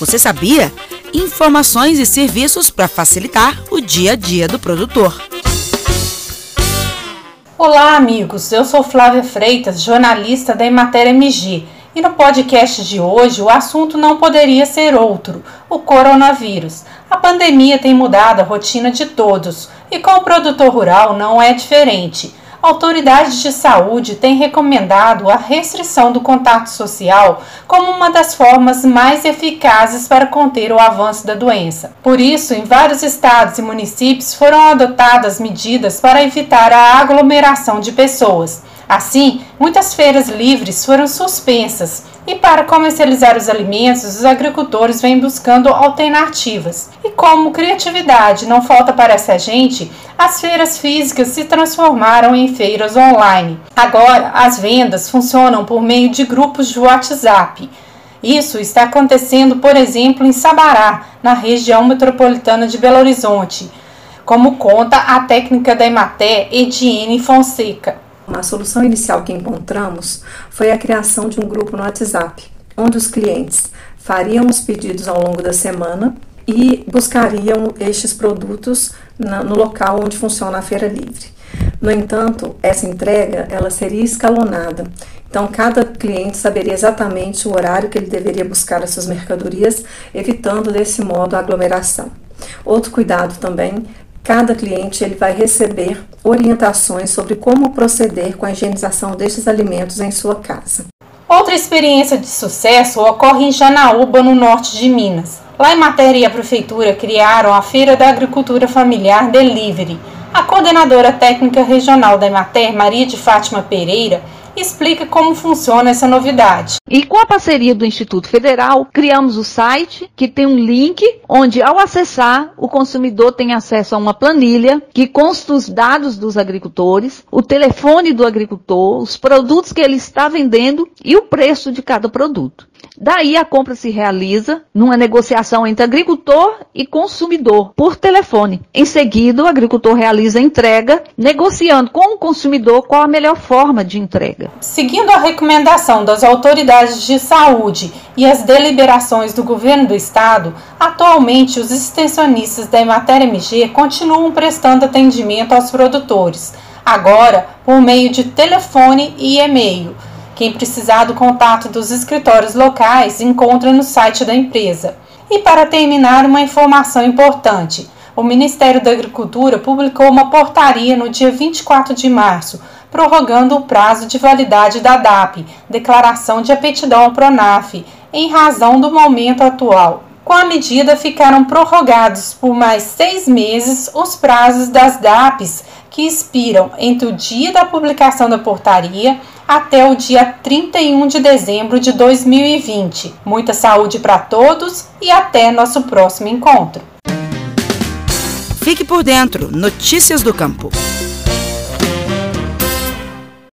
Você sabia? Informações e serviços para facilitar o dia a dia do produtor. Olá, amigos. Eu sou Flávia Freitas, jornalista da Emater MG. E no podcast de hoje, o assunto não poderia ser outro: o coronavírus. A pandemia tem mudado a rotina de todos e com o produtor rural não é diferente autoridades de saúde têm recomendado a restrição do contato social como uma das formas mais eficazes para conter o avanço da doença. Por isso, em vários estados e municípios foram adotadas medidas para evitar a aglomeração de pessoas. Assim, muitas feiras livres foram suspensas e para comercializar os alimentos, os agricultores vêm buscando alternativas. E como criatividade não falta para essa gente, as feiras físicas se transformaram em feiras online. Agora, as vendas funcionam por meio de grupos de WhatsApp. Isso está acontecendo, por exemplo, em Sabará, na região metropolitana de Belo Horizonte, como conta a técnica da Ematé Ediene Fonseca. A solução inicial que encontramos foi a criação de um grupo no WhatsApp, onde os clientes fariam os pedidos ao longo da semana e buscariam estes produtos no local onde funciona a feira livre. No entanto, essa entrega ela seria escalonada. Então, cada cliente saberia exatamente o horário que ele deveria buscar essas mercadorias, evitando desse modo a aglomeração. Outro cuidado também Cada cliente ele vai receber orientações sobre como proceder com a higienização destes alimentos em sua casa. Outra experiência de sucesso ocorre em Janaúba, no norte de Minas. Lá em matéria e a prefeitura criaram a Feira da Agricultura Familiar Delivery. A coordenadora técnica regional da Emater, Maria de Fátima Pereira, explica como funciona essa novidade. E com a parceria do Instituto Federal, criamos o site que tem um link onde, ao acessar, o consumidor tem acesso a uma planilha que consta os dados dos agricultores, o telefone do agricultor, os produtos que ele está vendendo e o preço de cada produto. Daí a compra se realiza numa negociação entre agricultor e consumidor por telefone. Em seguida, o agricultor realiza a entrega, negociando com o consumidor qual a melhor forma de entrega. Seguindo a recomendação das de saúde e as deliberações do governo do estado, atualmente os extensionistas da Emater MG continuam prestando atendimento aos produtores, agora por meio de telefone e e-mail quem precisar do contato dos escritórios locais encontra no site da empresa. E para terminar, uma informação importante. O Ministério da Agricultura publicou uma portaria no dia 24 de março, prorrogando o prazo de validade da DAP, Declaração de Aptidão ao PRONAF, em razão do momento atual. Com a medida, ficaram prorrogados por mais seis meses os prazos das DAPs que expiram entre o dia da publicação da portaria até o dia 31 de dezembro de 2020. Muita saúde para todos e até nosso próximo encontro. Fique por dentro. Notícias do Campo.